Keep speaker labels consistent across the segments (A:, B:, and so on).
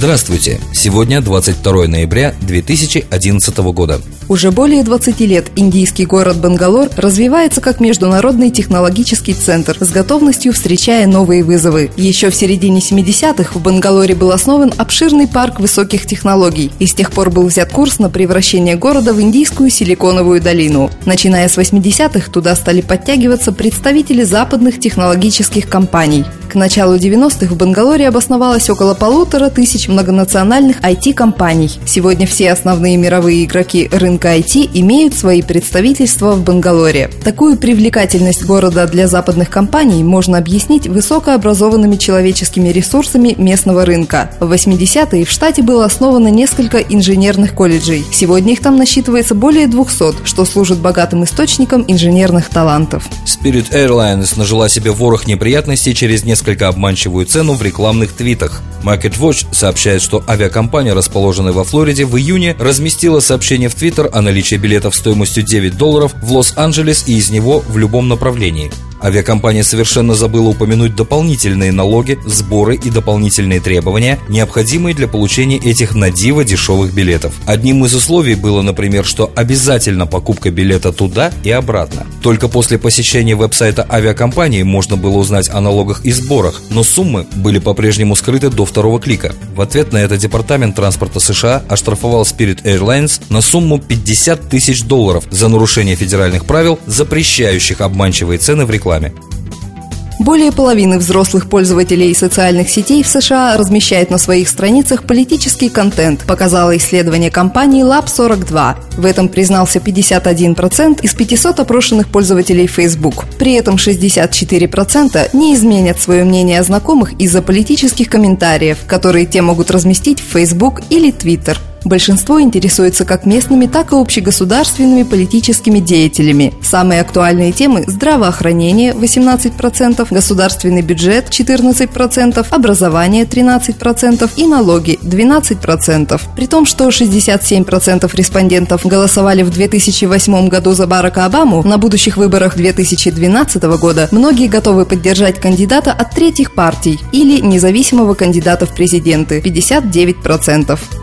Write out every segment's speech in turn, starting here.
A: Здравствуйте! Сегодня 22 ноября 2011 года.
B: Уже более 20 лет индийский город Бангалор развивается как международный технологический центр с готовностью встречая новые вызовы. Еще в середине 70-х в Бангалоре был основан обширный парк высоких технологий, и с тех пор был взят курс на превращение города в индийскую силиконовую долину. Начиная с 80-х туда стали подтягиваться представители западных технологических компаний. К началу 90-х в Бангалоре обосновалось около полутора тысяч многонациональных IT-компаний. Сегодня все основные мировые игроки рынка IT имеют свои представительства в Бангалоре. Такую привлекательность города для западных компаний можно объяснить высокообразованными человеческими ресурсами местного рынка. В 80-е в штате было основано несколько инженерных колледжей. Сегодня их там насчитывается более 200, что служит богатым источником инженерных талантов.
A: Spirit Airlines нажила себе ворох неприятностей через несколько обманчивую цену в рекламных твитах. Market Watch сообщает, что авиакомпания, расположенная во Флориде, в июне разместила сообщение в Твиттер о наличии билетов стоимостью 9 долларов в Лос-Анджелес и из него в любом направлении. Авиакомпания совершенно забыла упомянуть дополнительные налоги, сборы и дополнительные требования, необходимые для получения этих на диво дешевых билетов. Одним из условий было, например, что обязательно покупка билета туда и обратно. Только после посещения веб-сайта авиакомпании можно было узнать о налогах и сборах, но суммы были по-прежнему скрыты до второго клика. В ответ на это Департамент транспорта США оштрафовал Spirit Airlines на сумму 50 тысяч долларов за нарушение федеральных правил, запрещающих обманчивые цены в рекламе рекламе.
B: Более половины взрослых пользователей социальных сетей в США размещает на своих страницах политический контент, показало исследование компании Lab42. В этом признался 51% из 500 опрошенных пользователей Facebook. При этом 64% не изменят свое мнение о знакомых из-за политических комментариев, которые те могут разместить в Facebook или Twitter. Большинство интересуется как местными, так и общегосударственными политическими деятелями. Самые актуальные темы – здравоохранение – 18%, государственный бюджет – 14%, образование – 13% и налоги – 12%. При том, что 67% респондентов голосовали в 2008 году за Барака Обаму, на будущих выборах 2012 года многие готовы поддержать кандидата от третьих партий или независимого кандидата в президенты – 59%.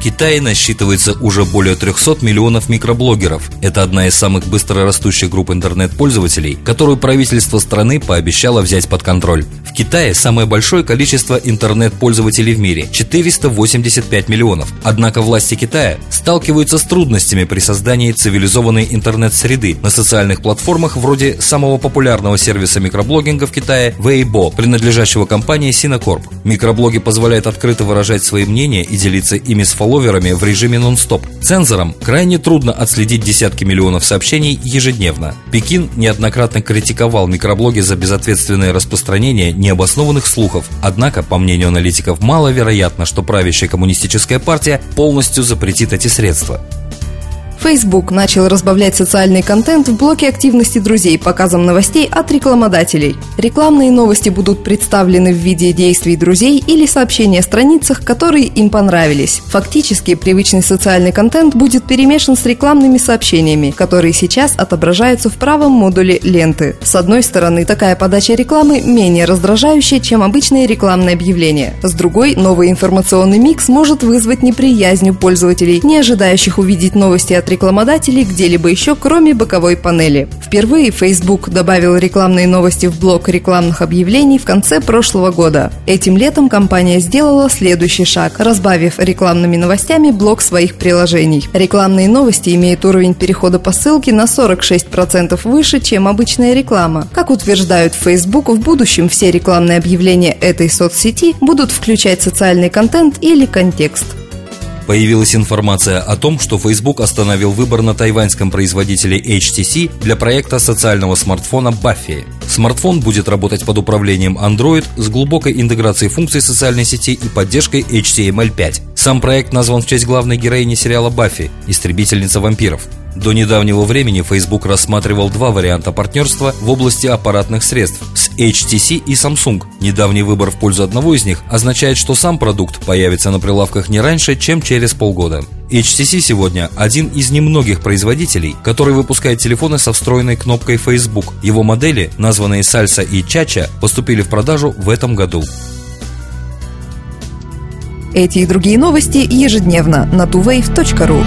A: Китае насчитывается уже более 300 миллионов микроблогеров. Это одна из самых быстро растущих групп интернет-пользователей, которую правительство страны пообещало взять под контроль. В Китае самое большое количество интернет-пользователей в мире – 485 миллионов. Однако власти Китая сталкиваются с трудностями при создании цивилизованной интернет-среды на социальных платформах вроде самого популярного сервиса микроблогинга в Китае Weibo, принадлежащего компании Sinacorp. Микроблоги позволяют открыто выражать свои мнения и делиться ими с фолловерами фолловерами в режиме нон-стоп. Цензорам крайне трудно отследить десятки миллионов сообщений ежедневно. Пекин неоднократно критиковал микроблоги за безответственное распространение необоснованных слухов. Однако, по мнению аналитиков, маловероятно, что правящая коммунистическая партия полностью запретит эти средства.
B: Facebook начал разбавлять социальный контент в блоке активности друзей показом новостей от рекламодателей. Рекламные новости будут представлены в виде действий друзей или сообщения о страницах, которые им понравились. Фактически, привычный социальный контент будет перемешан с рекламными сообщениями, которые сейчас отображаются в правом модуле ленты. С одной стороны, такая подача рекламы менее раздражающая, чем обычные рекламные объявления. С другой, новый информационный микс может вызвать неприязнь у пользователей, не ожидающих увидеть новости от рекламодателей где-либо еще, кроме боковой панели. Впервые Facebook добавил рекламные новости в блок рекламных объявлений в конце прошлого года. Этим летом компания сделала следующий шаг, разбавив рекламными новостями блок своих приложений. Рекламные новости имеют уровень перехода по ссылке на 46% выше, чем обычная реклама. Как утверждают Facebook, в будущем все рекламные объявления этой соцсети будут включать социальный контент или контекст.
A: Появилась информация о том, что Facebook остановил выбор на тайваньском производителе HTC для проекта социального смартфона Buffy. Смартфон будет работать под управлением Android с глубокой интеграцией функций социальной сети и поддержкой HTML5. Сам проект назван в честь главной героини сериала Баффи – истребительница вампиров. До недавнего времени Facebook рассматривал два варианта партнерства в области аппаратных средств HTC и Samsung. Недавний выбор в пользу одного из них означает, что сам продукт появится на прилавках не раньше, чем через полгода. HTC сегодня один из немногих производителей, который выпускает телефоны со встроенной кнопкой Facebook. Его модели, названные Salsa и Chacha, поступили в продажу в этом году.
B: Эти и другие новости ежедневно на tuwave.ru